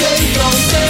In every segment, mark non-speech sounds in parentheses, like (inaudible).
Rádio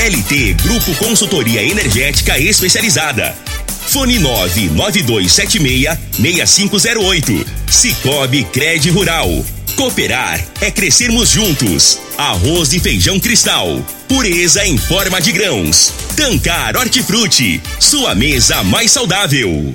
LT Grupo Consultoria Energética Especializada. Fone 99276-6508. Cicobi Cred Rural. Cooperar é crescermos juntos. Arroz e feijão cristal. Pureza em forma de grãos. Tancar Hortifruti. Sua mesa mais saudável.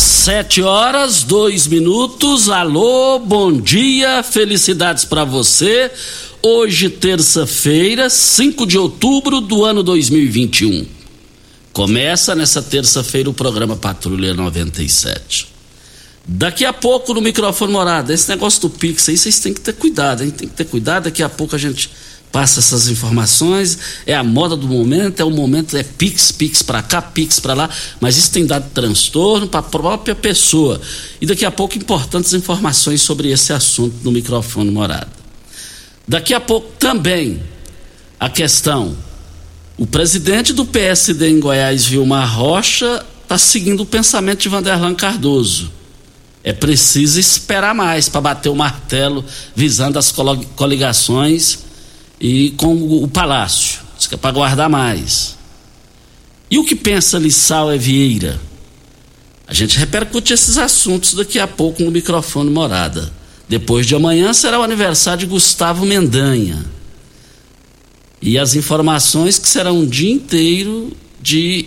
Sete horas, dois minutos. Alô, bom dia, felicidades para você. Hoje, terça-feira, 5 de outubro do ano 2021. Começa nessa terça-feira o programa Patrulha 97. Daqui a pouco no microfone morada, esse negócio do Pix aí, vocês têm que ter cuidado, hein? Tem que ter cuidado. Daqui a pouco a gente passa essas informações, é a moda do momento, é o momento, é pix, pix para cá, pix para lá, mas isso tem dado transtorno para a própria pessoa. E daqui a pouco importantes informações sobre esse assunto no microfone morado. Daqui a pouco também a questão, o presidente do PSD em Goiás, Vilmar Rocha, está seguindo o pensamento de Vanderlan Cardoso. É preciso esperar mais para bater o martelo visando as coligações e com o palácio. É para guardar mais. E o que pensa Lissau é Vieira? A gente repercute esses assuntos daqui a pouco no microfone morada. Depois de amanhã será o aniversário de Gustavo Mendanha. E as informações que serão um dia inteiro de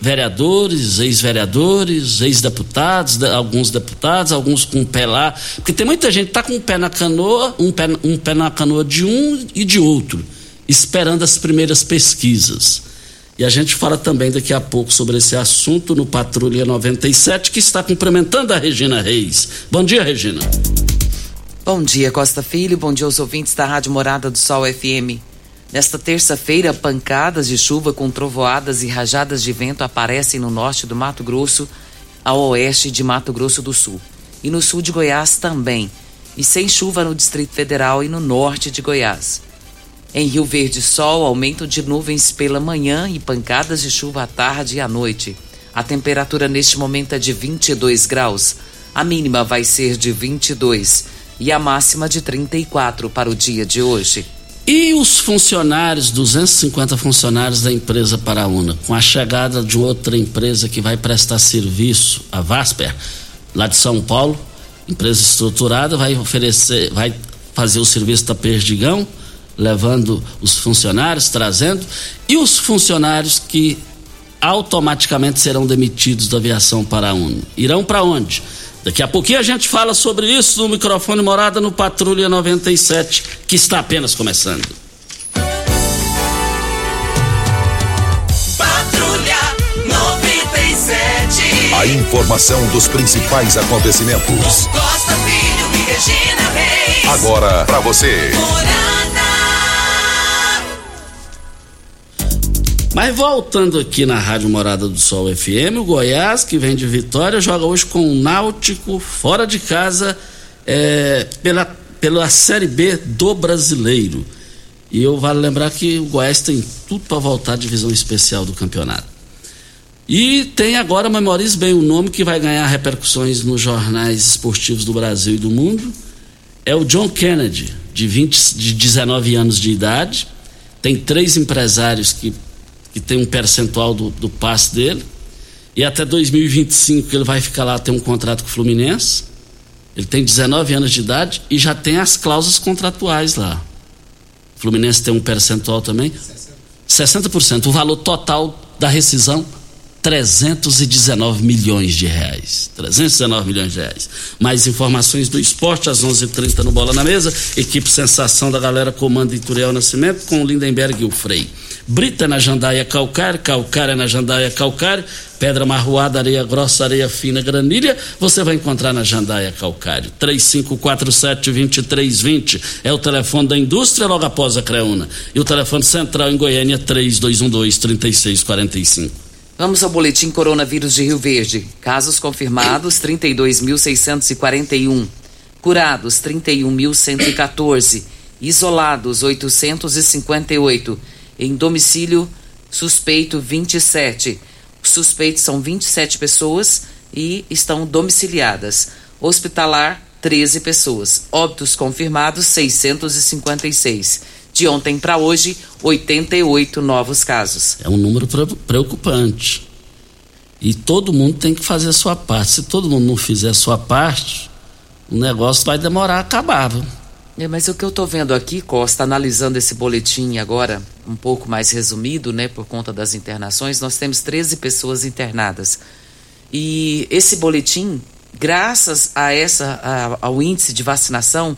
vereadores, ex-vereadores, ex-deputados, alguns deputados, alguns com o pé lá. Porque tem muita gente que está com o pé na canoa, um pé, um pé na canoa de um e de outro, esperando as primeiras pesquisas. E a gente fala também daqui a pouco sobre esse assunto no Patrulha 97, que está cumprimentando a Regina Reis. Bom dia, Regina. Bom dia, Costa Filho. Bom dia aos ouvintes da Rádio Morada do Sol FM. Nesta terça-feira, pancadas de chuva com trovoadas e rajadas de vento aparecem no norte do Mato Grosso, ao oeste de Mato Grosso do Sul. E no sul de Goiás também. E sem chuva no Distrito Federal e no norte de Goiás. Em Rio Verde, sol, aumento de nuvens pela manhã e pancadas de chuva à tarde e à noite. A temperatura neste momento é de 22 graus. A mínima vai ser de 22 e a máxima de 34 para o dia de hoje. E os funcionários, 250 funcionários da empresa Paraúna, com a chegada de outra empresa que vai prestar serviço, a Vasper, lá de São Paulo, empresa estruturada, vai oferecer, vai fazer o serviço da Perdigão, levando os funcionários, trazendo, e os funcionários que automaticamente serão demitidos da aviação Paraúna. Irão para onde? Daqui a pouquinho a gente fala sobre isso no microfone Morada no Patrulha 97, que está apenas começando. Patrulha 97. A informação dos principais acontecimentos. Costa Filho e Regina Reis. Agora para você. Mas voltando aqui na Rádio Morada do Sol FM, o Goiás, que vem de vitória, joga hoje com o Náutico fora de casa é, pela, pela Série B do Brasileiro. E eu vale lembrar que o Goiás tem tudo para voltar à divisão especial do campeonato. E tem agora, memorize bem o nome que vai ganhar repercussões nos jornais esportivos do Brasil e do mundo. É o John Kennedy, de, 20, de 19 anos de idade. Tem três empresários que, que tem um percentual do, do passe dele. E até 2025 ele vai ficar lá, tem um contrato com o Fluminense. Ele tem 19 anos de idade e já tem as cláusulas contratuais lá. O Fluminense tem um percentual também. 60%. 60%. O valor total da rescisão 319 milhões de reais. 319 milhões de reais. Mais informações do esporte às 11:30 h 30 no Bola na Mesa. Equipe Sensação da galera comanda Ituriel Nascimento com Lindenberg e o Frei. Brita na Jandaia Calcário, Calcária na Jandaia Calcário, Pedra Marroada, Areia Grossa, Areia Fina, Granilha, você vai encontrar na Jandaia Calcário. 3547-2320 é o telefone da indústria logo após a Creuna. E o telefone central em Goiânia 3212-3645. Vamos ao boletim coronavírus de Rio Verde. Casos confirmados 32.641. Curados 31.114. Isolados 858. Em domicílio suspeito 27. Suspeitos são 27 pessoas e estão domiciliadas. Hospitalar 13 pessoas. Óbitos confirmados 656. De ontem para hoje, 88 novos casos. É um número preocupante. E todo mundo tem que fazer a sua parte. Se todo mundo não fizer a sua parte, o negócio vai demorar a acabar. Viu? É, mas o que eu estou vendo aqui, Costa, analisando esse boletim agora, um pouco mais resumido, né, por conta das internações, nós temos 13 pessoas internadas. E esse boletim, graças a essa, a, ao índice de vacinação,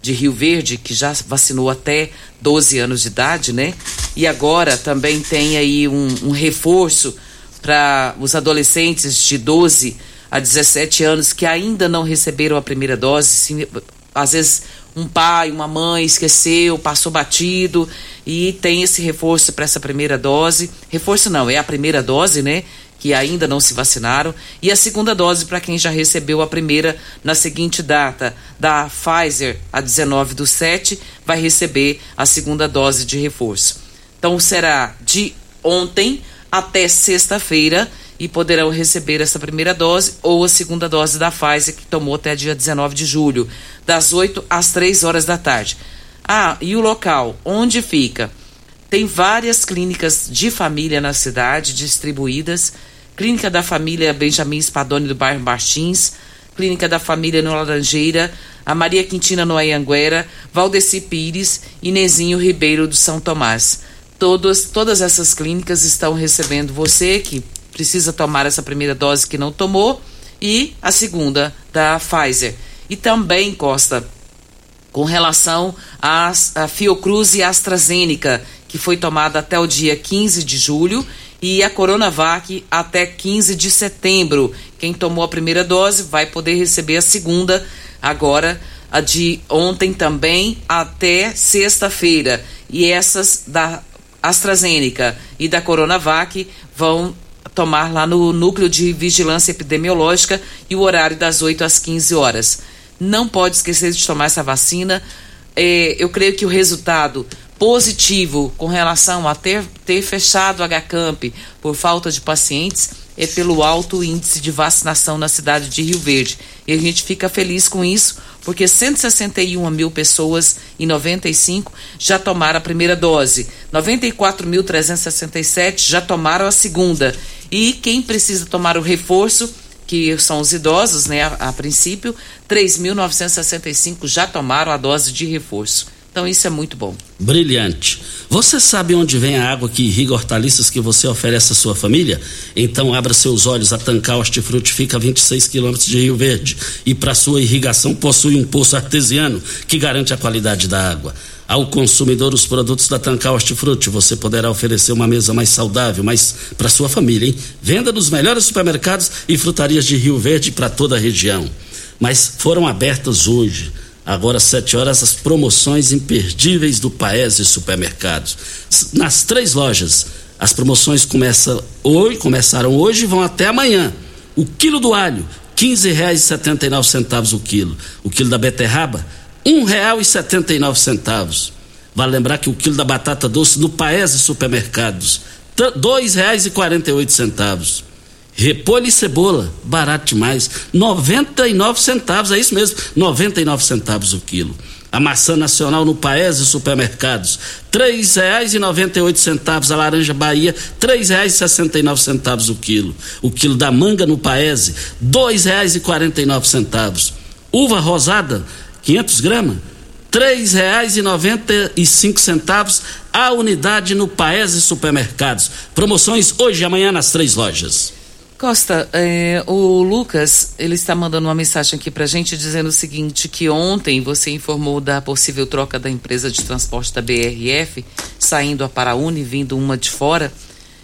de Rio Verde, que já vacinou até 12 anos de idade, né? E agora também tem aí um, um reforço para os adolescentes de 12 a 17 anos que ainda não receberam a primeira dose. Sim, às vezes um pai, uma mãe esqueceu, passou batido e tem esse reforço para essa primeira dose. Reforço não, é a primeira dose, né? Que ainda não se vacinaram, e a segunda dose para quem já recebeu a primeira na seguinte data, da Pfizer, a 19 do 7, vai receber a segunda dose de reforço. Então será de ontem até sexta-feira e poderão receber essa primeira dose ou a segunda dose da Pfizer, que tomou até dia 19 de julho, das 8 às 3 horas da tarde. Ah, e o local, onde fica? Tem várias clínicas de família na cidade distribuídas. Clínica da Família Benjamin Spadoni do bairro Martins, Clínica da Família no Laranjeira, a Maria Quintina no Ayanguera, Valdeci Pires e Nezinho Ribeiro do São Tomás. Todas, todas essas clínicas estão recebendo você que precisa tomar essa primeira dose que não tomou e a segunda da Pfizer. E também, Costa, com relação a Fiocruz e AstraZeneca, que foi tomada até o dia 15 de julho, e a Coronavac até 15 de setembro. Quem tomou a primeira dose vai poder receber a segunda agora, a de ontem também até sexta-feira. E essas da AstraZeneca e da Coronavac vão tomar lá no núcleo de vigilância epidemiológica e o horário das 8 às 15 horas. Não pode esquecer de tomar essa vacina. É, eu creio que o resultado positivo com relação a ter, ter fechado a HCamp por falta de pacientes é pelo alto índice de vacinação na cidade de Rio Verde. E a gente fica feliz com isso, porque 161 mil pessoas e 95 já tomaram a primeira dose, 94.367 já tomaram a segunda. E quem precisa tomar o reforço, que são os idosos, né, a, a princípio, 3.965 já tomaram a dose de reforço. Então isso é muito bom. Brilhante. Você sabe onde vem a água que irriga hortaliças que você oferece à sua família? Então abra seus olhos. A Tancar Hortifruti fica a 26 quilômetros de Rio Verde e para sua irrigação possui um poço artesiano que garante a qualidade da água. ao consumidor os produtos da Tancar Hortifruti. Você poderá oferecer uma mesa mais saudável, mais para sua família, hein? Venda nos melhores supermercados e frutarias de Rio Verde para toda a região. Mas foram abertas hoje, Agora, às 7 horas, as promoções imperdíveis do Paese Supermercados. Nas três lojas, as promoções começam hoje, começaram hoje e vão até amanhã. O quilo do alho, R$ 15,79 o quilo. O quilo da beterraba, R$ 1,79. Vale lembrar que o quilo da batata doce no Paese Supermercados, R$ 2,48. Repolho e cebola, barato demais, noventa e nove centavos, é isso mesmo, noventa e nove centavos o quilo. A maçã nacional no Paese Supermercados, três reais e noventa e oito centavos. A laranja Bahia, três reais e sessenta e nove centavos o quilo. O quilo da manga no Paese, dois reais e quarenta e nove centavos. Uva rosada, 500 gramas, três reais e noventa e cinco centavos a unidade no Paese Supermercados. Promoções hoje e amanhã nas três lojas. Costa, é, o Lucas, ele está mandando uma mensagem aqui para a gente dizendo o seguinte, que ontem você informou da possível troca da empresa de transporte da BRF, saindo a Paraúna e vindo uma de fora.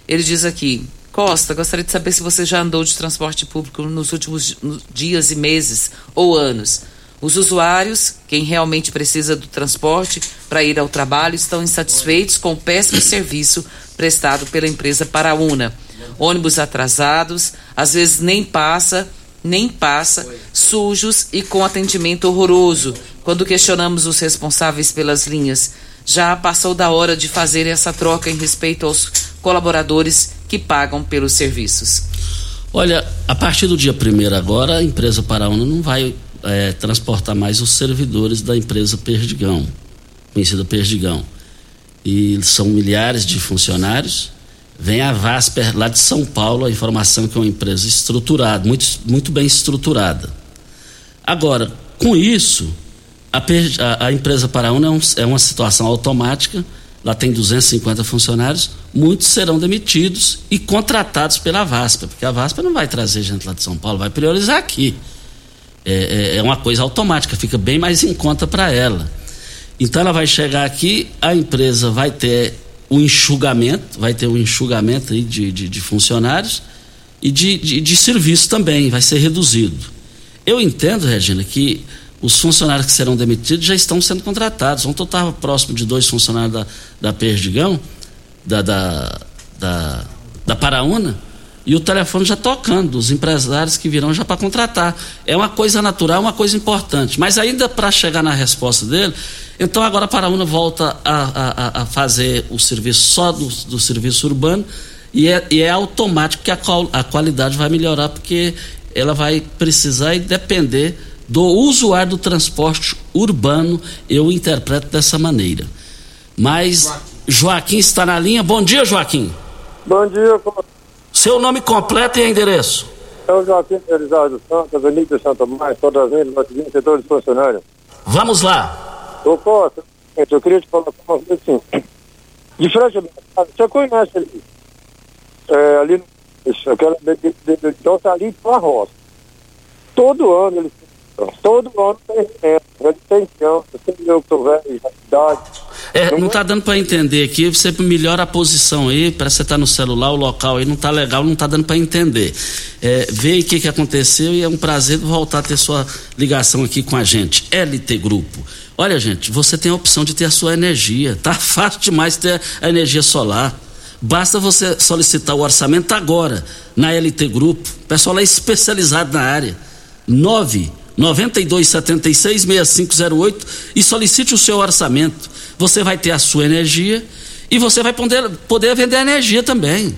Ele diz aqui, Costa, gostaria de saber se você já andou de transporte público nos últimos dias e meses ou anos. Os usuários, quem realmente precisa do transporte para ir ao trabalho, estão insatisfeitos com o péssimo serviço prestado pela empresa Paraúna ônibus atrasados, às vezes nem passa, nem passa, sujos e com atendimento horroroso. Quando questionamos os responsáveis pelas linhas, já passou da hora de fazer essa troca em respeito aos colaboradores que pagam pelos serviços. Olha, a partir do dia primeiro agora, a empresa Paraúna não vai é, transportar mais os servidores da empresa Perdigão, conhecida Perdigão. E são milhares de funcionários Vem a Vasper lá de São Paulo, a informação que é uma empresa estruturada, muito, muito bem estruturada. Agora, com isso, a, a, a empresa Paraúna é, um, é uma situação automática, lá tem 250 funcionários, muitos serão demitidos e contratados pela Vasper, porque a Vasper não vai trazer gente lá de São Paulo, vai priorizar aqui. É, é, é uma coisa automática, fica bem mais em conta para ela. Então ela vai chegar aqui, a empresa vai ter o enxugamento, vai ter um enxugamento aí de, de, de funcionários e de, de, de serviço também, vai ser reduzido. Eu entendo, Regina, que os funcionários que serão demitidos já estão sendo contratados. Ontem eu estava próximo de dois funcionários da, da Perdigão, da, da, da, da Paraúna, e o telefone já tocando, os empresários que virão já para contratar. É uma coisa natural, uma coisa importante. Mas ainda para chegar na resposta dele, então agora a Paraúna volta a, a, a fazer o serviço só do, do serviço urbano e é, e é automático que a, a qualidade vai melhorar, porque ela vai precisar e depender do usuário do transporte urbano, eu interpreto dessa maneira. Mas Joaquim está na linha. Bom dia, Joaquim. Bom dia, seu nome completo e endereço? É o Joaquim Felizardo Santos, Avenida Santa Maria, todas as vezes, setor de funcionários. Vamos lá. Ô Costa, eu queria te falar uma coisa assim. De frente, você conhece ali, é, ali, aquela, então tá ali com a roça. Todo ano eles Todo ano tem tempo, tem chão, você eu que velho, idade. É, não está dando para entender aqui, você melhora a posição aí, para você estar tá no celular, o local aí não está legal, não está dando para entender. É, vê o que, que aconteceu e é um prazer voltar a ter sua ligação aqui com a gente. LT Grupo. Olha, gente, você tem a opção de ter a sua energia. Tá (laughs) fácil demais ter a energia solar. Basta você solicitar o orçamento agora na LT Grupo. O pessoal é especializado na área. 9 9276 6508 e solicite o seu orçamento. Você vai ter a sua energia e você vai poder, poder vender energia também.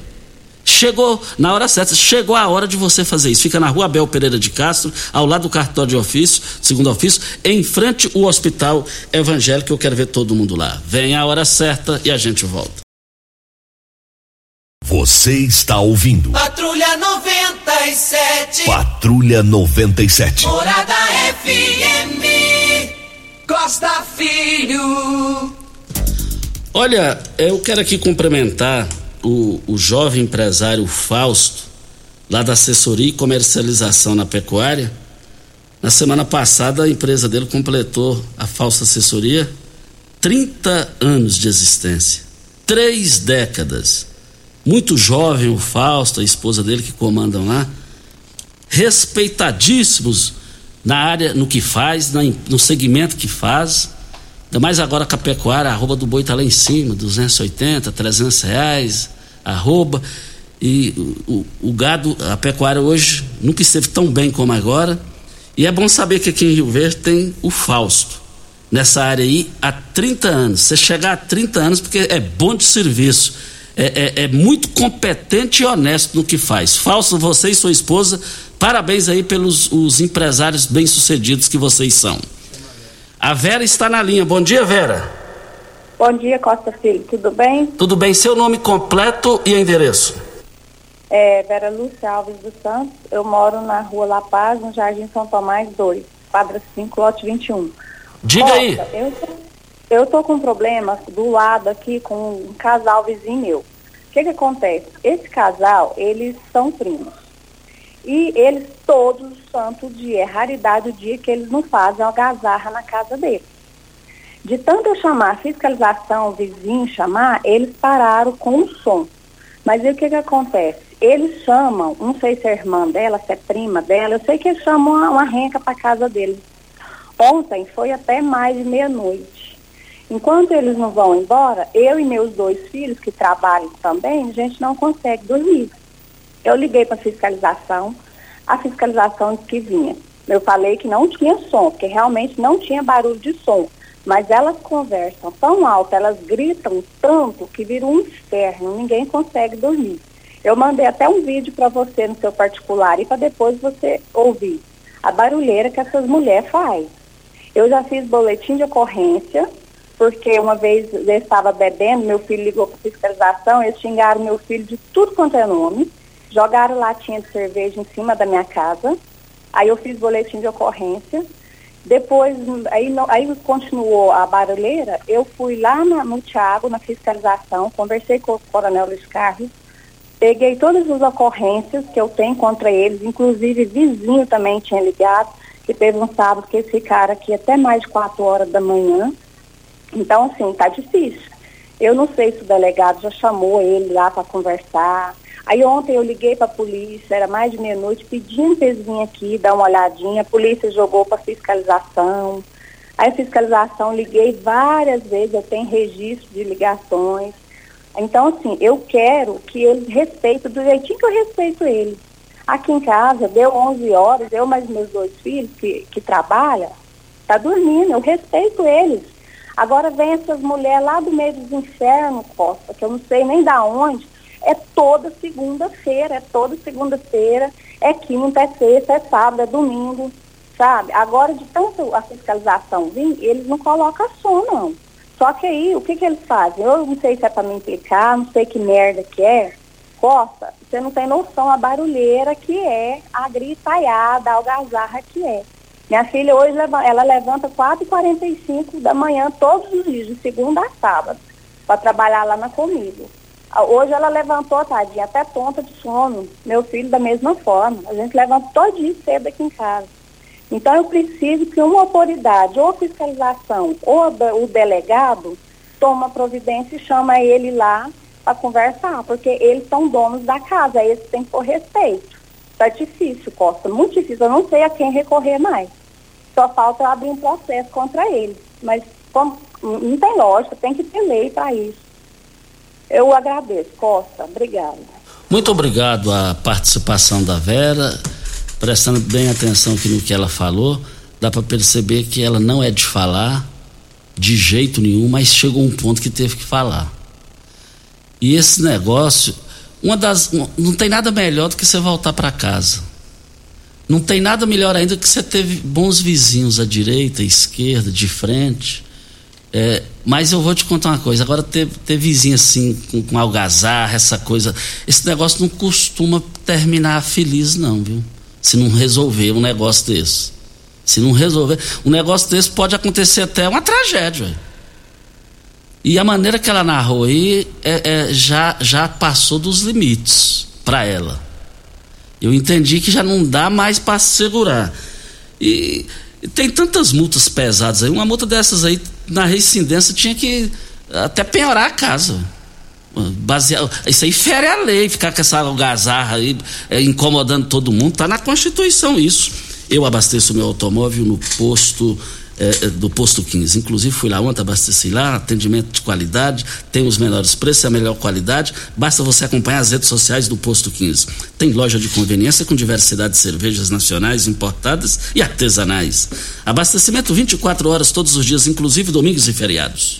Chegou na hora certa, chegou a hora de você fazer isso. Fica na rua Abel Pereira de Castro, ao lado do cartório de ofício, segundo ofício, em frente ao Hospital Evangélico. Eu quero ver todo mundo lá. Vem a hora certa e a gente volta. Você está ouvindo. Patrulha 97. Patrulha 97. Morada FM. Costa Filho. Olha, eu quero aqui cumprimentar o, o jovem empresário Fausto, lá da assessoria e comercialização na pecuária. Na semana passada, a empresa dele completou a falsa assessoria 30 anos de existência, três décadas. Muito jovem o Fausto, a esposa dele que comandam lá, respeitadíssimos na área, no que faz, no segmento que faz. Ainda mais agora com a pecuária, a arroba do boi está lá em cima, 280, 300 reais, arroba. E o, o, o, gado, a pecuária hoje nunca esteve tão bem como agora. E é bom saber que aqui em Rio Verde tem o Fausto, nessa área aí, há 30 anos. Você chegar a 30 anos porque é bom de serviço. É, é, é muito competente e honesto no que faz. Fausto, você e sua esposa, parabéns aí pelos os empresários bem-sucedidos que vocês são. A Vera está na linha. Bom dia, Vera. Bom dia, Costa Filho. Tudo bem? Tudo bem. Seu nome completo e endereço? É Vera Lúcia Alves dos Santos. Eu moro na rua La Paz, no Jardim São Tomás 2, quadra 5, lote 21. Diga Costa, aí. Eu eu tô com um problema do lado aqui com um casal vizinho meu. O que que acontece? Esse casal, eles são primos. E eles todos santo dia, é raridade o dia que eles não fazem algazarra na casa deles. De tanto eu chamar fiscalização, vizinho chamar, eles pararam com o som. Mas e o que que acontece? Eles chamam, não sei se é irmã dela, se é prima dela, eu sei que eles chamam uma, uma renca para casa deles. Ontem foi até mais de meia-noite. Enquanto eles não vão embora, eu e meus dois filhos, que trabalham também, a gente não consegue dormir. Eu liguei para a fiscalização, a fiscalização disse que vinha. Eu falei que não tinha som, porque realmente não tinha barulho de som. Mas elas conversam tão alto, elas gritam tanto que vira um inferno, ninguém consegue dormir. Eu mandei até um vídeo para você no seu particular e para depois você ouvir a barulheira que essas mulheres fazem. Eu já fiz boletim de ocorrência, porque uma vez eu estava bebendo, meu filho ligou para fiscalização, eles xingaram meu filho de tudo quanto é nome, jogaram latinha de cerveja em cima da minha casa, aí eu fiz boletim de ocorrência, depois, aí, aí continuou a barulheira, eu fui lá na, no Tiago, na fiscalização, conversei com o coronel Luiz Carlos, Peguei todas as ocorrências que eu tenho contra eles, inclusive vizinho também tinha ligado, que teve um sábado que eles ficaram aqui até mais de quatro horas da manhã. Então, assim, tá difícil. Eu não sei se o delegado já chamou ele lá para conversar. Aí ontem eu liguei para a polícia, era mais de meia-noite, pedindo para eles aqui, dar uma olhadinha. A polícia jogou para fiscalização. Aí fiscalização, liguei várias vezes, eu tenho registro de ligações. Então, assim, eu quero que eles respeitem do jeitinho que eu respeito eles. Aqui em casa, deu 11 horas, eu mais meus dois filhos que, que trabalham, tá dormindo, eu respeito eles. Agora vem essas mulheres lá do meio dos infernos, Costa, que eu não sei nem da onde, é toda segunda-feira, é toda segunda-feira, é quinta, é sexta, é sábado, é domingo, sabe? Agora, de tanto a fiscalização vir, eles não colocam som, não. Só que aí, o que, que eles fazem? Eu não sei se é para me implicar, não sei que merda que é. Costa, você não tem noção a barulheira que é, a gritaiada, a algazarra que é. Minha filha hoje, ela levanta 4h45 da manhã todos os dias, de segunda a sábado, para trabalhar lá na comigo. Ah, hoje ela levantou, tadinha, até tonta de sono. Meu filho da mesma forma. A gente levanta todo dia cedo aqui em casa. Então, eu preciso que uma autoridade, ou fiscalização, ou o delegado, toma providência e chama ele lá para conversar, porque eles são donos da casa, eles têm que pôr respeito. Está difícil, Costa, muito difícil. Eu não sei a quem recorrer mais. Só falta abrir um processo contra eles. Mas como, não tem lógica, tem que ter lei para isso. Eu agradeço, Costa. Obrigada. Muito obrigado a participação da Vera prestando bem atenção aqui no que ela falou, dá para perceber que ela não é de falar de jeito nenhum, mas chegou um ponto que teve que falar. E esse negócio, uma das não tem nada melhor do que você voltar para casa. Não tem nada melhor ainda que você teve bons vizinhos à direita, à esquerda, de frente. É, mas eu vou te contar uma coisa, agora ter, ter vizinho assim, com, com algazarra, essa coisa, esse negócio não costuma terminar feliz não, viu? se não resolver um negócio desse. Se não resolver, um negócio desse pode acontecer até uma tragédia. E a maneira que ela narrou aí é, é, já, já passou dos limites para ela. Eu entendi que já não dá mais para segurar. E tem tantas multas pesadas aí. Uma multa dessas aí, na reincidência, tinha que até penhorar a casa. Baseado, isso aí fere a lei, ficar com essa algazarra aí, é, incomodando todo mundo. Tá na Constituição isso. Eu abasteço meu automóvel no posto é, do posto 15. Inclusive fui lá ontem, abasteci lá, atendimento de qualidade, tem os menores preços e a melhor qualidade. Basta você acompanhar as redes sociais do posto 15. Tem loja de conveniência com diversidade de cervejas nacionais, importadas e artesanais. Abastecimento 24 horas todos os dias, inclusive domingos e feriados.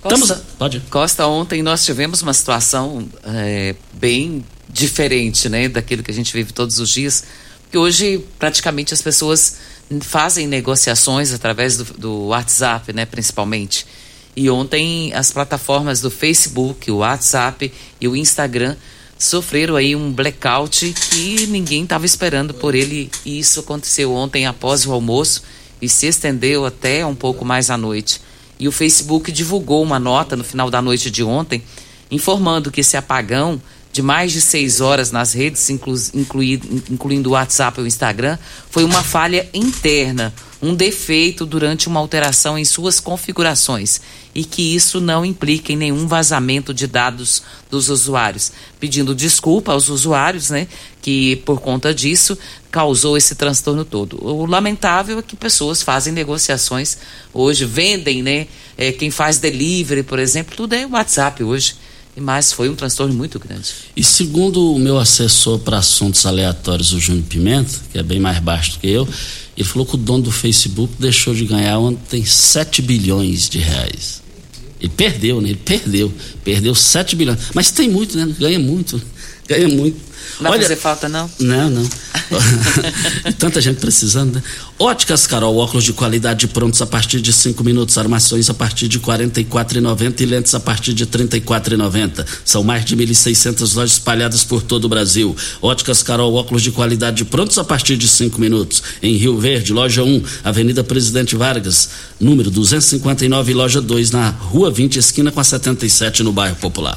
Costa, Estamos, pode. Costa, ontem nós tivemos uma situação é, bem diferente, né, daquilo que a gente vive todos os dias, que hoje praticamente as pessoas fazem negociações através do, do WhatsApp, né, principalmente. E ontem as plataformas do Facebook, o WhatsApp e o Instagram sofreram aí um blackout que ninguém estava esperando por ele. E isso aconteceu ontem após o almoço e se estendeu até um pouco mais à noite. E o Facebook divulgou uma nota no final da noite de ontem informando que esse apagão de mais de seis horas nas redes, inclu, incluindo o WhatsApp e o Instagram, foi uma falha interna, um defeito durante uma alteração em suas configurações e que isso não implica em nenhum vazamento de dados dos usuários. Pedindo desculpa aos usuários, né, que por conta disso causou esse transtorno todo. O lamentável é que pessoas fazem negociações hoje, vendem, né, é, quem faz delivery, por exemplo, tudo é WhatsApp hoje. Mas foi um transtorno muito grande. E segundo o meu assessor para assuntos aleatórios, o Júnior Pimenta, que é bem mais baixo do que eu, ele falou que o dono do Facebook deixou de ganhar ontem 7 bilhões de reais. Ele perdeu, né? Ele perdeu. Perdeu 7 bilhões. Mas tem muito, né? Ganha muito. Ganha muito. Vai Olha, fazer falta, não? Não, não. (laughs) (laughs) Tanta gente precisando, né? Óticas Carol, óculos de qualidade prontos a partir de 5 minutos, armações a partir de R$ 44,90 e lentes a partir de R$ 34,90. São mais de 1.600 lojas espalhadas por todo o Brasil. Óticas Carol, óculos de qualidade prontos a partir de 5 minutos. Em Rio Verde, loja 1, Avenida Presidente Vargas, número 259, loja 2, na Rua 20, esquina com a 77, no bairro Popular.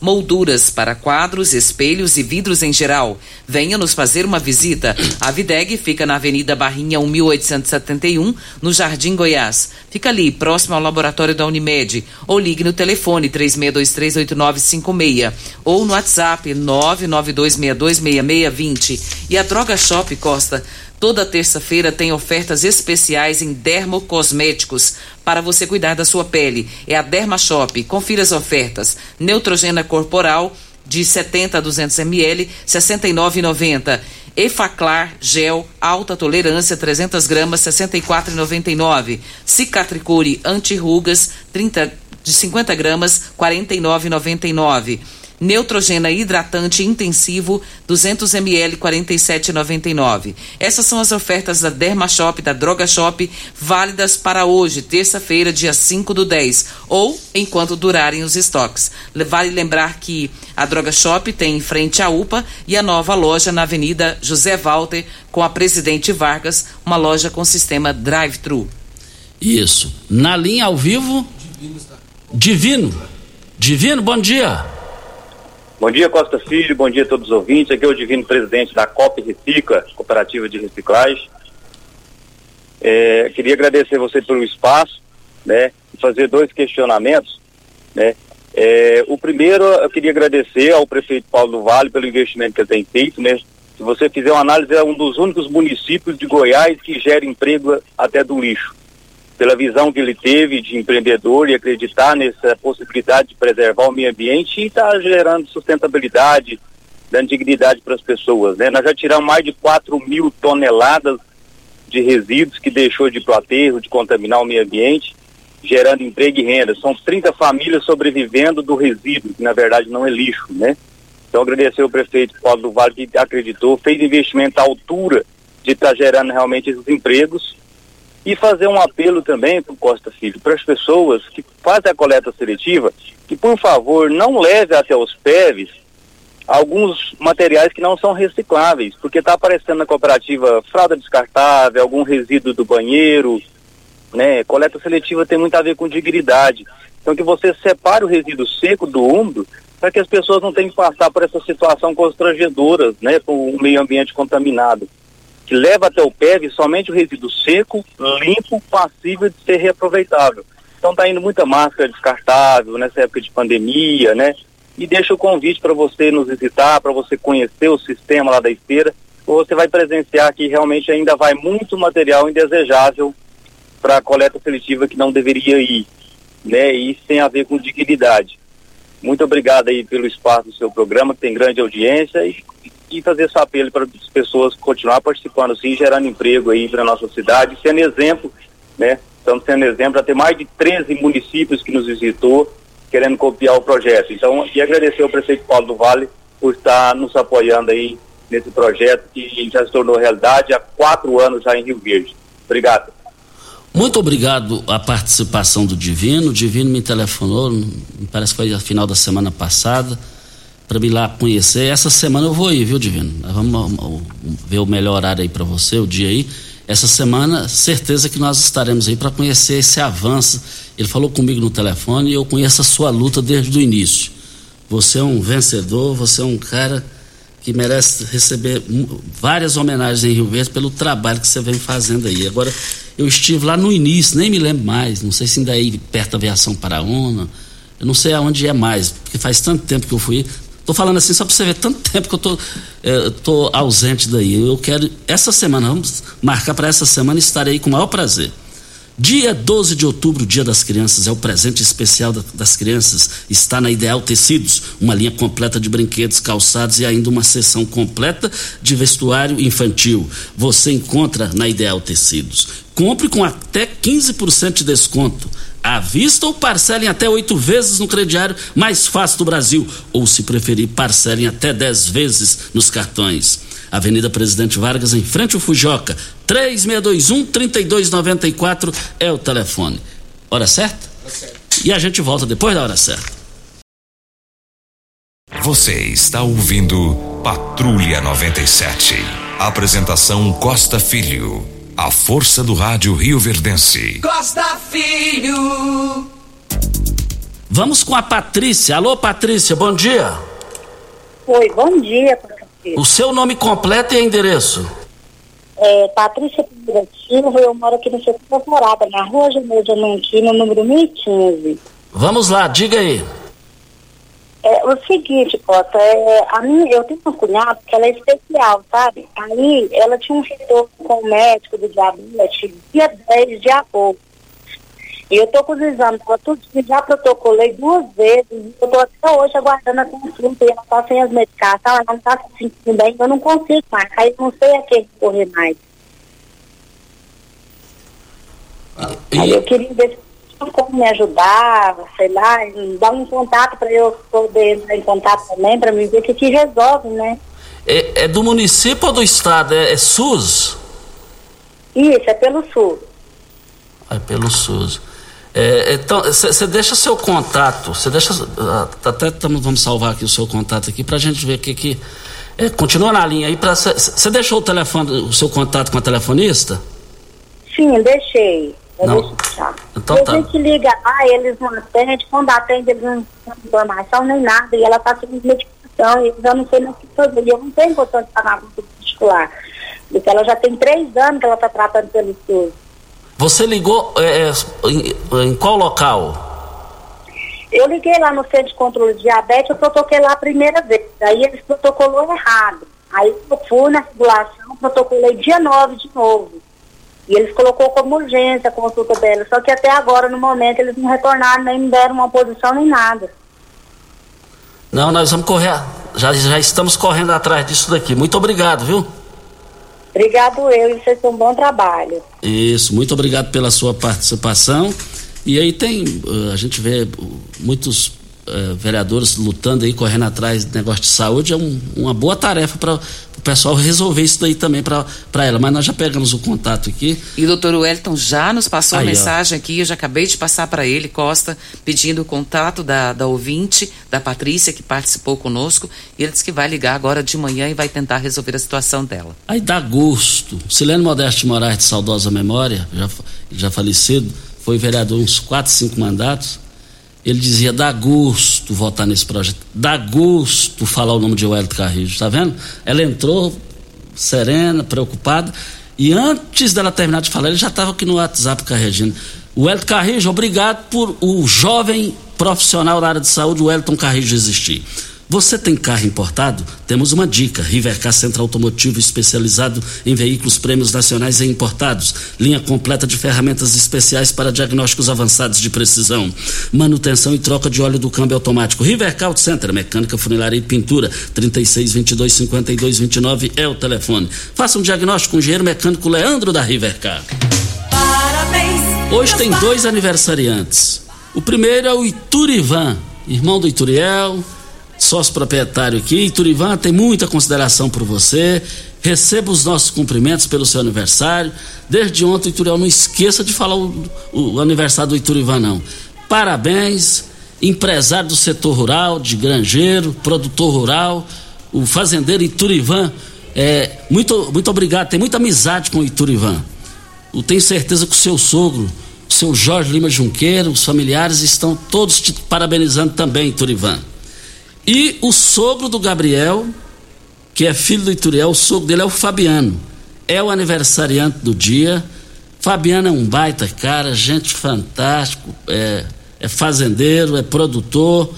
molduras para quadros, espelhos e vidros em geral. Venha nos fazer uma visita. A Videg fica na Avenida Barrinha 1871, no Jardim Goiás. Fica ali, próximo ao laboratório da Unimed. Ou ligue no telefone 36238956 ou no WhatsApp 992626620. E a Droga Shop Costa Toda terça-feira tem ofertas especiais em dermocosméticos para você cuidar da sua pele. É a Derma Shop. Confira as ofertas. Neutrogena corporal de 70 a 200 ml, 69,90. Efaclar gel alta tolerância 300 gramas 64,99. Cicatricure anti-rugas 30 de 50 gramas 49,99. Neutrogena hidratante intensivo 200 ml 47,99. Essas são as ofertas da Derma Shop, da Droga Shop, válidas para hoje, terça-feira, dia 5 do 10, ou enquanto durarem os estoques. Vale lembrar que a Droga Shop tem em frente à UPA e a nova loja na Avenida José Walter, com a Presidente Vargas, uma loja com sistema drive-thru. Isso. Na linha ao vivo. Divino. Divino, bom dia. Bom dia, Costa Filho, bom dia a todos os ouvintes. Aqui é o Divino Presidente da COP Recicla, Cooperativa de Reciclagem. É, queria agradecer você pelo espaço, né, e fazer dois questionamentos, né. É, o primeiro, eu queria agradecer ao prefeito Paulo do Vale pelo investimento que ele tem feito, né. Se você fizer uma análise, é um dos únicos municípios de Goiás que gera emprego até do lixo pela visão que ele teve de empreendedor e acreditar nessa possibilidade de preservar o meio ambiente e está gerando sustentabilidade, dando dignidade para as pessoas. Né? Nós já tiramos mais de 4 mil toneladas de resíduos que deixou de ir aterro, de contaminar o meio ambiente, gerando emprego e renda. São 30 famílias sobrevivendo do resíduo, que na verdade não é lixo. Né? Então agradecer ao prefeito Paulo do Vale que acreditou, fez investimento à altura de estar tá gerando realmente esses empregos e fazer um apelo também para o Costa Filho, para as pessoas que fazem a coleta seletiva, que por favor não leve até os PEVs alguns materiais que não são recicláveis, porque está aparecendo na cooperativa fralda descartável, algum resíduo do banheiro, né? Coleta seletiva tem muito a ver com dignidade. Então que você separe o resíduo seco do úmido para que as pessoas não tenham que passar por essa situação constrangedora, né? Com o meio ambiente contaminado. Que leva até o PEV somente o resíduo seco, limpo, passível de ser reaproveitável. Então tá indo muita máscara descartável nessa época de pandemia, né? E deixa o convite para você nos visitar, para você conhecer o sistema lá da esteira, ou você vai presenciar que realmente ainda vai muito material indesejável para a coleta seletiva que não deveria ir, né? E isso tem a ver com dignidade. Muito obrigado aí pelo espaço do seu programa, que tem grande audiência e, e fazer esse apelo para as pessoas continuar participando sim, gerando emprego aí para nossa cidade, sendo exemplo, né? Estamos sendo exemplo, já tem mais de 13 municípios que nos visitou querendo copiar o projeto. Então, e agradecer ao prefeito Paulo do Vale por estar nos apoiando aí nesse projeto que já se tornou realidade há quatro anos já em Rio Verde. Obrigado. Muito obrigado a participação do Divino. O Divino me telefonou, parece que foi a final da semana passada, para me lá conhecer. Essa semana eu vou ir, viu, Divino? Vamos ver o melhor horário aí para você, o dia aí. Essa semana, certeza que nós estaremos aí para conhecer esse avanço. Ele falou comigo no telefone e eu conheço a sua luta desde o início. Você é um vencedor, você é um cara que merece receber várias homenagens em Rio Verde pelo trabalho que você vem fazendo aí. Agora, eu estive lá no início, nem me lembro mais, não sei se ainda é perto da aviação Paraúna, eu não sei aonde é mais, porque faz tanto tempo que eu fui. Estou falando assim só para você ver tanto tempo que eu tô, é, tô ausente daí. Eu quero, essa semana, vamos marcar para essa semana, estarei com o maior prazer. Dia 12 de outubro, Dia das Crianças, é o presente especial das crianças. Está na Ideal Tecidos, uma linha completa de brinquedos, calçados e ainda uma seção completa de vestuário infantil. Você encontra na Ideal Tecidos. Compre com até 15% de desconto. À vista ou parcelem até oito vezes no crediário mais fácil do Brasil. Ou, se preferir, parcelem até dez vezes nos cartões. Avenida Presidente Vargas, em frente ao Fujoca. 3621-3294 é o telefone. Hora certa? certo. E a gente volta depois da hora certa. Você está ouvindo Patrulha 97. Apresentação Costa Filho. A força do rádio Rio Verdense. Costa Filho. Vamos com a Patrícia. Alô, Patrícia, bom dia. Oi, bom dia, o seu nome completo e endereço? É, Patrícia Pinheiro Silva, eu moro aqui no setor temporada, na rua Janeiro Diamantino, número 1015. Vamos lá, diga aí. É o seguinte, Cota, é, a minha, eu tenho uma cunhada que ela é especial, sabe? Aí ela tinha um retorno com o médico do diabetes dia 10 de agosto. E eu estou com os exames, ela tudo, já protocolei duas vezes, eu estou até hoje aguardando a consulta e ela está sem as medicações, ela não está se sentindo bem, eu não consigo mais, aí não sei a quem correr mais. E... Aí eu queria ver se como me ajudar, sei lá, dar um contato para eu poder entrar em contato também, para me ver o que, que resolve, né? É, é, do município ou do estado? É, é SUS? Isso, é pelo SUS. É pelo SUS. É, então, você deixa seu contato, você deixa. Ah, até tamo, vamos salvar aqui o seu contato aqui para a gente ver o que. que é, continua na linha aí. Você deixou o telefone, o seu contato com a telefonista? Sim, deixei. Eu não. Então e tá. a gente liga lá, eles não atendem, quando atende eles não têm informação nem nada, e ela está sem medicação, e eu não sei mais o que fazer, e eu não tenho condição de pagar muito particular. Porque ela já tem três anos que ela está tratando pelo SUS. Você ligou é, é, em, em, qual local? Eu liguei lá no centro de controle de diabetes, eu protocolei lá a primeira vez. Aí eles protocolou errado. Aí eu fui na regulação, protocolei dia 9 de novo. E eles colocou como urgência a consulta dela. Só que até agora, no momento, eles não retornaram, nem me deram uma posição nem nada. Não, nós vamos correr. Já, já estamos correndo atrás disso daqui. Muito obrigado, viu? Obrigado eu, e vocês têm um bom trabalho. Isso, muito obrigado pela sua participação. E aí tem, uh, a gente vê muitos eh, vereadores lutando aí, correndo atrás do negócio de saúde, é um, uma boa tarefa para o pessoal resolver isso daí também para ela. Mas nós já pegamos o contato aqui. E o doutor Wellington já nos passou aí, a mensagem ó. aqui, eu já acabei de passar para ele, Costa, pedindo o contato da, da ouvinte, da Patrícia, que participou conosco. E ele disse que vai ligar agora de manhã e vai tentar resolver a situação dela. Aí dá gosto. Silene Modeste Moraes, de saudosa memória, já, já falecido, foi vereador uns 4, 5 mandatos ele dizia: dá gosto votar nesse projeto, dá gosto falar o nome de Wellington Carrijo, tá vendo? Ela entrou serena, preocupada, e antes dela terminar de falar, ele já estava aqui no WhatsApp com a Regina. Wellington Carrijo, obrigado por o jovem profissional da área de saúde, Wellington Carrijo, existir. Você tem carro importado? Temos uma dica: Rivercar Centro Automotivo especializado em veículos prêmios nacionais e importados. Linha completa de ferramentas especiais para diagnósticos avançados de precisão. Manutenção e troca de óleo do câmbio automático. Rivercar Auto Center, mecânica, funilaria e pintura. 36 22 52 29 é o telefone. Faça um diagnóstico com o engenheiro mecânico Leandro da Rivercar. Parabéns. Hoje tem dois aniversariantes. O primeiro é o Iturivan, irmão do Ituriel sócio proprietário aqui. Iturivan tem muita consideração por você. Receba os nossos cumprimentos pelo seu aniversário. Desde ontem, Ituriel, não esqueça de falar o, o, o aniversário do Iturivan, não. Parabéns, empresário do setor rural, de granjeiro, produtor rural, o fazendeiro Iturivan. É, muito, muito obrigado, tem muita amizade com o Iturivan. Eu tenho certeza que o seu sogro, o seu Jorge Lima Junqueiro, os familiares estão todos te parabenizando também, Iturivan. E o sogro do Gabriel, que é filho do Ituriel, o sogro dele é o Fabiano. É o aniversariante do dia. Fabiano é um baita cara, gente fantástico, é, é fazendeiro, é produtor.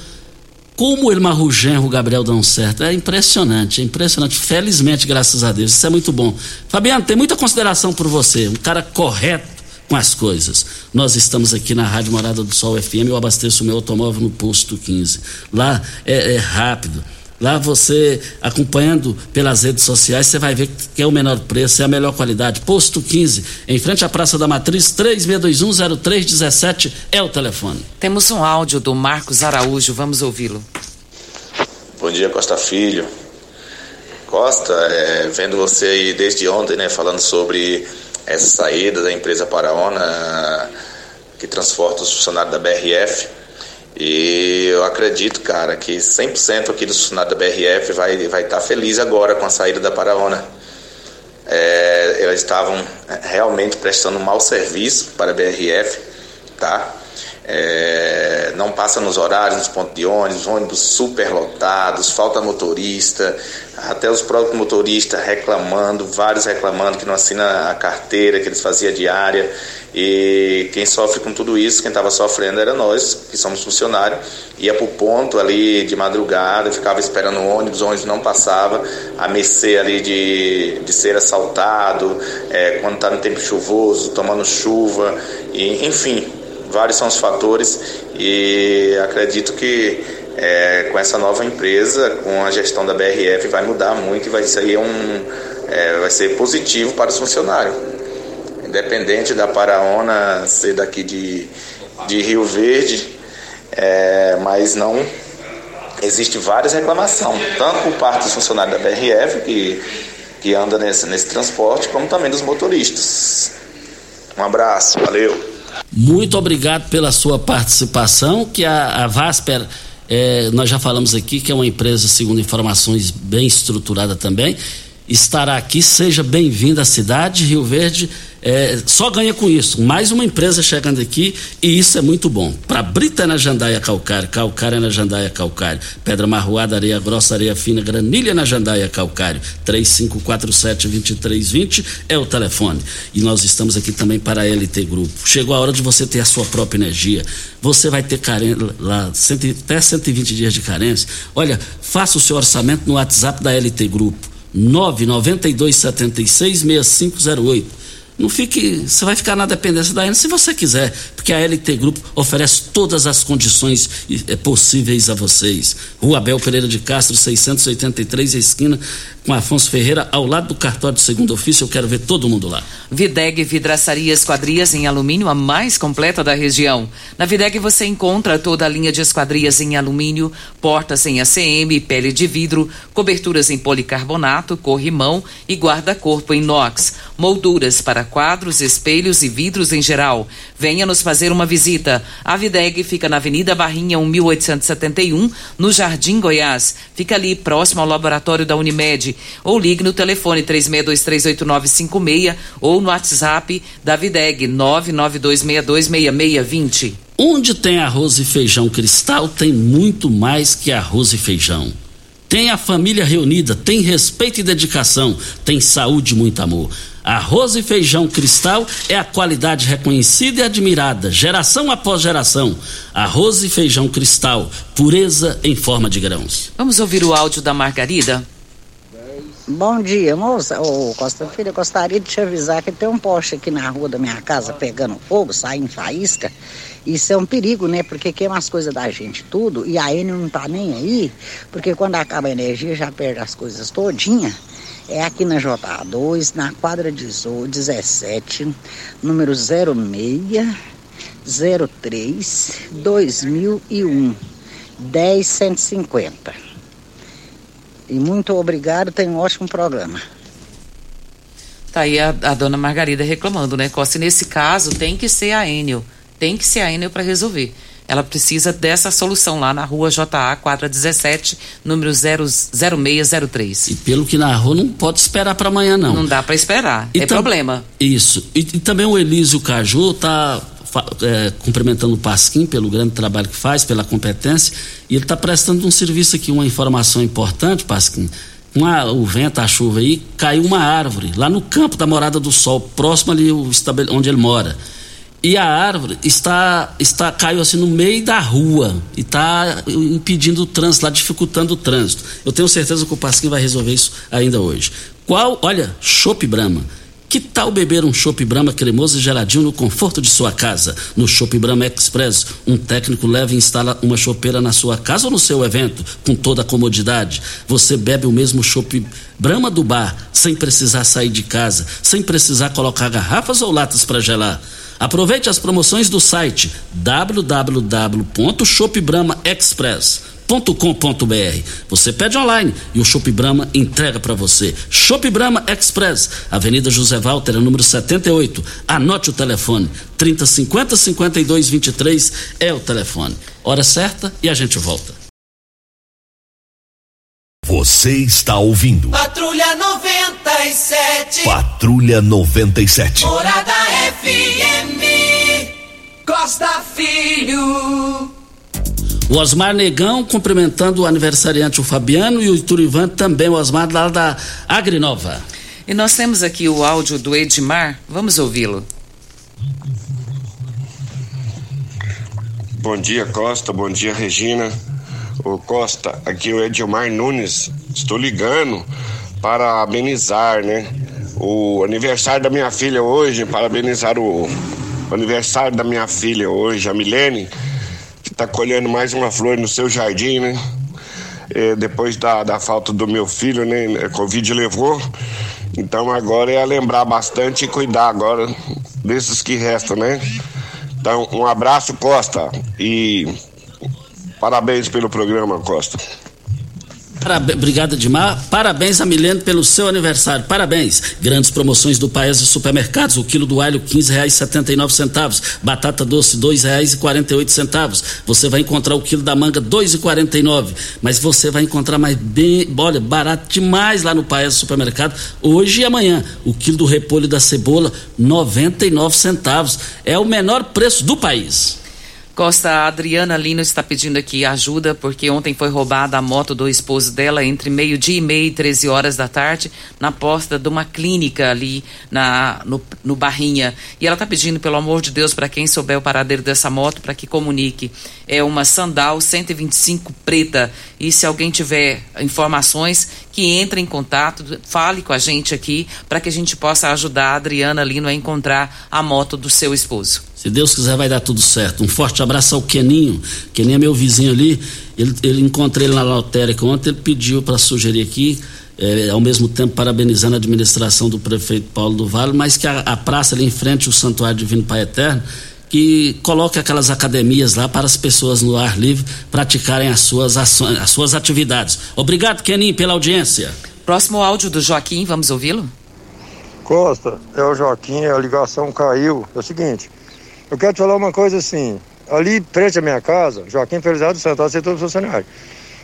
Como ele marrugenro o Gabriel dão certo. É impressionante, é impressionante. Felizmente, graças a Deus. Isso é muito bom. Fabiano, tem muita consideração por você. Um cara correto, com as coisas. Nós estamos aqui na Rádio Morada do Sol FM, eu abasteço o meu automóvel no posto 15. Lá é, é rápido. Lá você, acompanhando pelas redes sociais, você vai ver que é o menor preço, é a melhor qualidade. Posto 15, em frente à Praça da Matriz, 36210317 é o telefone. Temos um áudio do Marcos Araújo, vamos ouvi-lo. Bom dia, Costa Filho. Costa, é, vendo você aí desde ontem, né, falando sobre essa saída da empresa Paraona que transporta os funcionários da BRF. E eu acredito, cara, que 100% aqui dos funcionários da BRF vai estar vai tá feliz agora com a saída da Paraona. É, eles estavam realmente prestando um mau serviço para a BRF, tá? É, não passa nos horários, nos pontos de ônibus, ônibus super lotados, falta motorista, até os próprios motoristas reclamando, vários reclamando que não assina a carteira que eles faziam diária. E quem sofre com tudo isso, quem estava sofrendo era nós, que somos funcionários. Ia para o ponto ali de madrugada, ficava esperando o ônibus, o ônibus não passava, a mercê ali de, de ser assaltado, é, quando está no tempo chuvoso, tomando chuva, e, enfim, vários são os fatores e acredito que é, com essa nova empresa, com a gestão da BRF, vai mudar muito e vai ser, um, é, vai ser positivo para os funcionários. Independente da Paraona ser daqui de, de Rio Verde, é, mas não existe várias reclamações, tanto por parte dos funcionários da BRF, que, que anda nesse, nesse transporte, como também dos motoristas. Um abraço, valeu! Muito obrigado pela sua participação, que a, a Vasper, é, nós já falamos aqui que é uma empresa, segundo informações, bem estruturada também, estará aqui, seja bem-vindo à cidade, Rio Verde é, só ganha com isso. Mais uma empresa chegando aqui e isso é muito bom. Para Brita na Jandaia Calcário, Calcário na Jandaia Calcário, Pedra Marroada, Areia Grossa, Areia Fina, Granilha na Jandaia Calcário. 3547-2320 é o telefone. E nós estamos aqui também para a LT Grupo. Chegou a hora de você ter a sua própria energia. Você vai ter carência, lá, cento, até 120 dias de carência. Olha, faça o seu orçamento no WhatsApp da LT Grupo. 992766508 não fique, você vai ficar na dependência da Enel se você quiser, porque a LT Grupo oferece todas as condições eh, possíveis a vocês. Rua Abel Pereira de Castro, 683, esquina com Afonso Ferreira, ao lado do cartório de segundo ofício. Eu quero ver todo mundo lá. Videg Vidraçaria Esquadrias em alumínio, a mais completa da região. Na Videg você encontra toda a linha de esquadrias em alumínio, portas em ACM, pele de vidro, coberturas em policarbonato, corrimão e guarda-corpo em inox, molduras para quadros, espelhos e vidros em geral. Venha nos uma visita. A Videg fica na Avenida Barrinha 1871, no Jardim Goiás. Fica ali próximo ao laboratório da Unimed ou ligue no telefone 36238956 ou no WhatsApp da Videg 992626620. Onde tem arroz e feijão cristal, tem muito mais que arroz e feijão. Tem a família reunida, tem respeito e dedicação, tem saúde e muito amor. Arroz e feijão cristal é a qualidade reconhecida e admirada, geração após geração. Arroz e feijão cristal, pureza em forma de grãos. Vamos ouvir o áudio da Margarida? Bom dia, moça. Ô, Costa Filha, eu gostaria de te avisar que tem um poste aqui na rua da minha casa pegando fogo, saindo faísca. Isso é um perigo, né? Porque queima as coisas da gente tudo e a Enel não tá nem aí, porque quando acaba a energia já perde as coisas todinha. É aqui na JA2, na quadra 17, número 06 03 2001 10150. E muito obrigado, tem um ótimo programa. Tá aí a, a dona Margarida reclamando, né, Costa? Nesse caso, tem que ser a Enel. Tem que ser a Enel para resolver. Ela precisa dessa solução lá na rua JA, quadra 17, número 0, 0603. E pelo que narrou, não pode esperar para amanhã, não. Não dá para esperar. E é problema. Isso. E, e, também o Elísio Caju tá é, cumprimentando o Pasquim pelo grande trabalho que faz, pela competência, e ele está prestando um serviço aqui, uma informação importante, Pasquim. Com o vento, a chuva aí, caiu uma árvore lá no campo da Morada do Sol, próximo ali onde ele mora. E a árvore está, está caiu assim no meio da rua e está impedindo o trânsito, lá dificultando o trânsito. Eu tenho certeza que o Pasquim vai resolver isso ainda hoje. Qual, olha, Chopp Brahma que tal beber um chopp Brahma cremoso e geladinho no conforto de sua casa? No Chopp Brahma Express, um técnico leva e instala uma chopeira na sua casa ou no seu evento, com toda a comodidade. Você bebe o mesmo chopp Brahma do bar, sem precisar sair de casa, sem precisar colocar garrafas ou latas para gelar. Aproveite as promoções do site www.shopbramaexpress.com shop.com.br. Você pede online e o Shop Brahma entrega para você. Shop Brahma Express, Avenida José Walter, número 78. Anote o telefone. 3050 5223 é o telefone. Hora certa e a gente volta. Você está ouvindo. Patrulha 97. Patrulha 97. Morada FM. Costa Filho. O Osmar Negão cumprimentando o aniversariante o Fabiano e o Iturivan também, o Osmar lá da Agrinova. E nós temos aqui o áudio do Edmar, vamos ouvi-lo. Bom dia, Costa, bom dia, Regina. Ô Costa, aqui é o Edmar Nunes, estou ligando para amenizar, né? O aniversário da minha filha hoje, parabenizar o, o aniversário da minha filha hoje, a Milene está colhendo mais uma flor no seu jardim, né? É, depois da, da falta do meu filho, né? A Covid levou. Então agora é lembrar bastante e cuidar agora desses que restam, né? Então, um abraço, Costa. E parabéns pelo programa, Costa. Parabéns, obrigado, Edmar. Parabéns a Milene pelo seu aniversário. Parabéns. Grandes promoções do Paes e Supermercados. O quilo do alho, quinze reais setenta e nove centavos. Batata doce, dois reais e quarenta e oito centavos. Você vai encontrar o quilo da manga, dois e quarenta e nove. Mas você vai encontrar mais bem, olha, barato demais lá no Paes Supermercado. Hoje e amanhã. O quilo do repolho da cebola, noventa e nove centavos. É o menor preço do país. Costa, a Adriana Lino está pedindo aqui ajuda porque ontem foi roubada a moto do esposo dela entre meio-dia e meia e 13 horas da tarde na porta de uma clínica ali na, no, no Barrinha. E ela está pedindo, pelo amor de Deus, para quem souber o paradeiro dessa moto, para que comunique. É uma Sandal 125 preta. E se alguém tiver informações, que entre em contato, fale com a gente aqui para que a gente possa ajudar a Adriana Lino a encontrar a moto do seu esposo. Se Deus quiser, vai dar tudo certo. Um forte abraço ao Keninho. Keninho é meu vizinho ali. Ele, ele encontrei ele na lotérica ontem. Ele pediu para sugerir aqui, é, ao mesmo tempo parabenizando a administração do prefeito Paulo do Vale, mas que a, a praça ali em frente ao Santuário Divino Pai Eterno que coloque aquelas academias lá para as pessoas no ar livre praticarem as suas ações, as suas atividades. Obrigado, Kenin, pela audiência. Próximo áudio do Joaquim, vamos ouvi-lo? Costa, é o Joaquim, a ligação caiu. É o seguinte, eu quero te falar uma coisa assim. Ali, frente à minha casa, Joaquim Felizardo Santos, setor funcionário.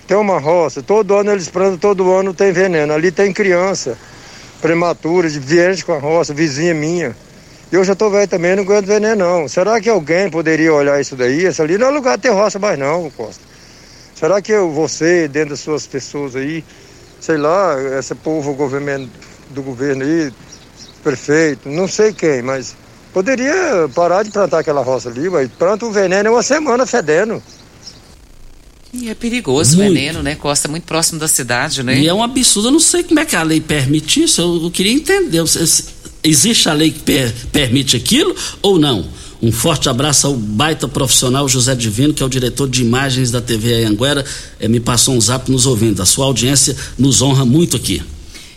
Tem uma roça, todo ano eles plantam, todo ano tem veneno. Ali tem criança prematura, de viente com a roça, vizinha minha. Eu já tô velho também, não aguento veneno não. Será que alguém poderia olhar isso daí? Essa ali não é lugar de ter roça mais não, Costa. Será que eu, você, dentro das suas pessoas aí, sei lá, esse povo governo, do governo aí, prefeito, não sei quem, mas Poderia parar de plantar aquela roça ali, mas planta o veneno é uma semana fedendo. E é perigoso o veneno, né? Costa muito próximo da cidade, né? E é um absurdo, eu não sei como é que a lei permite isso, eu, eu queria entender. Existe a lei que per, permite aquilo ou não? Um forte abraço ao baita profissional José Divino, que é o diretor de imagens da TV Anguera, é, me passou um zap nos ouvindo. A sua audiência nos honra muito aqui.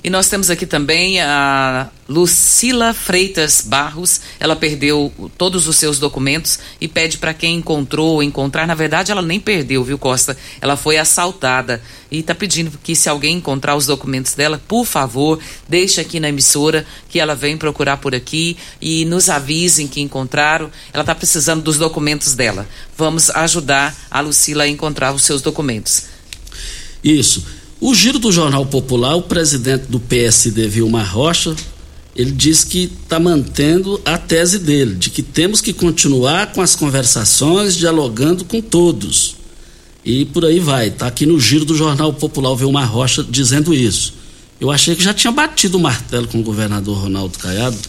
E nós temos aqui também a Lucila Freitas Barros. Ela perdeu todos os seus documentos e pede para quem encontrou encontrar. Na verdade, ela nem perdeu, viu, Costa? Ela foi assaltada e está pedindo que se alguém encontrar os documentos dela, por favor, deixe aqui na emissora que ela vem procurar por aqui e nos avisem que encontraram. Ela está precisando dos documentos dela. Vamos ajudar a Lucila a encontrar os seus documentos. Isso. O giro do Jornal Popular, o presidente do PSD, Vilmar Rocha, ele diz que está mantendo a tese dele, de que temos que continuar com as conversações, dialogando com todos. E por aí vai. Está aqui no giro do Jornal Popular, o Vilmar Rocha dizendo isso. Eu achei que já tinha batido o martelo com o governador Ronaldo Caiado.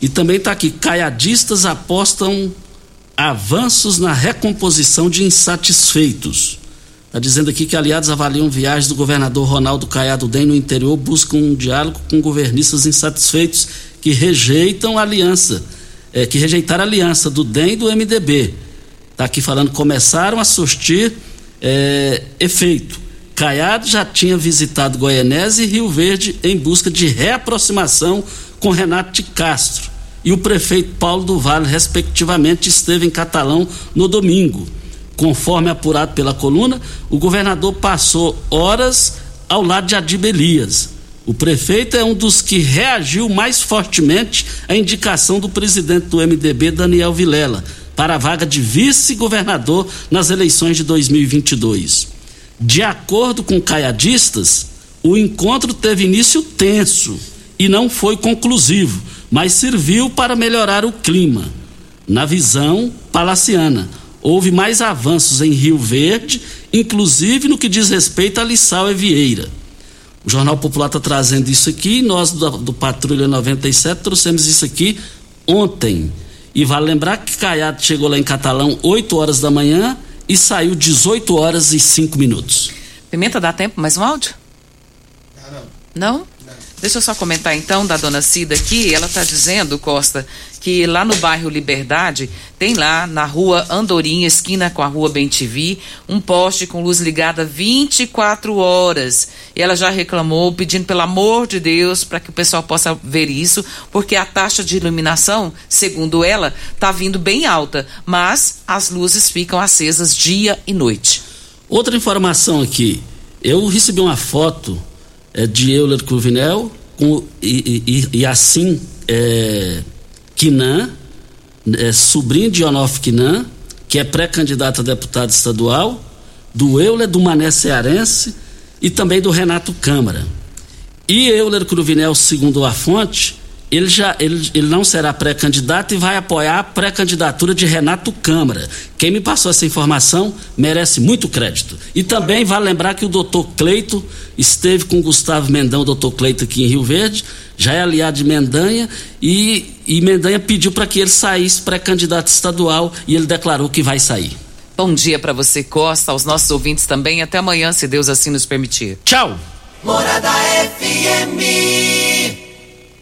E também está aqui: caiadistas apostam avanços na recomposição de insatisfeitos. Está dizendo aqui que aliados avaliam viagens do governador Ronaldo Caiado Dem no interior, buscam um diálogo com governistas insatisfeitos que rejeitam aliança, é, que rejeitaram a aliança do DEM e do MDB. Está aqui falando começaram a surtir é, efeito. Caiado já tinha visitado Goianese e Rio Verde em busca de reaproximação com Renato de Castro. E o prefeito Paulo do Vale, respectivamente, esteve em Catalão no domingo. Conforme apurado pela coluna, o governador passou horas ao lado de Adib Elias. O prefeito é um dos que reagiu mais fortemente à indicação do presidente do MDB, Daniel Vilela, para a vaga de vice-governador nas eleições de 2022. De acordo com caiadistas, o encontro teve início tenso e não foi conclusivo, mas serviu para melhorar o clima. Na visão palaciana, houve mais avanços em Rio Verde, inclusive no que diz respeito a Lissau e Vieira. O Jornal Popular está trazendo isso aqui, nós do, do Patrulha 97 trouxemos isso aqui ontem. E vale lembrar que Caiado chegou lá em Catalão 8 horas da manhã e saiu 18 horas e 5 minutos. Pimenta, dá tempo mais um áudio? Não? não. não? Deixa eu só comentar então da dona Cida aqui. Ela está dizendo, Costa, que lá no bairro Liberdade tem lá na rua Andorinha, esquina com a rua Bentivi, um poste com luz ligada 24 horas. E ela já reclamou, pedindo pelo amor de Deus para que o pessoal possa ver isso, porque a taxa de iluminação, segundo ela, está vindo bem alta, mas as luzes ficam acesas dia e noite. Outra informação aqui. Eu recebi uma foto é, de Euler Cruvinel com, e, e, e assim é, Quinan, é, sobrinho de Onof Quinan, que é pré-candidato a deputado estadual, do Euler do Mané Cearense e também do Renato Câmara. E Euler Cruvinel, segundo a fonte, ele já ele, ele não será pré-candidato e vai apoiar a pré-candidatura de Renato Câmara. Quem me passou essa informação merece muito crédito. E também vale lembrar que o doutor Cleito esteve com o Gustavo Mendão, o doutor Cleito aqui em Rio Verde, já é aliado de Mendanha, e, e Mendanha pediu para que ele saísse pré-candidato estadual e ele declarou que vai sair. Bom dia para você, Costa, aos nossos ouvintes também. Até amanhã, se Deus assim nos permitir. Tchau! Morada FM.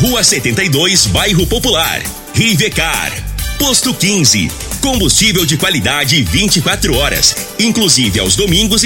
Rua 72, Bairro Popular. Rivecar. Posto 15. Combustível de qualidade 24 horas, inclusive aos domingos e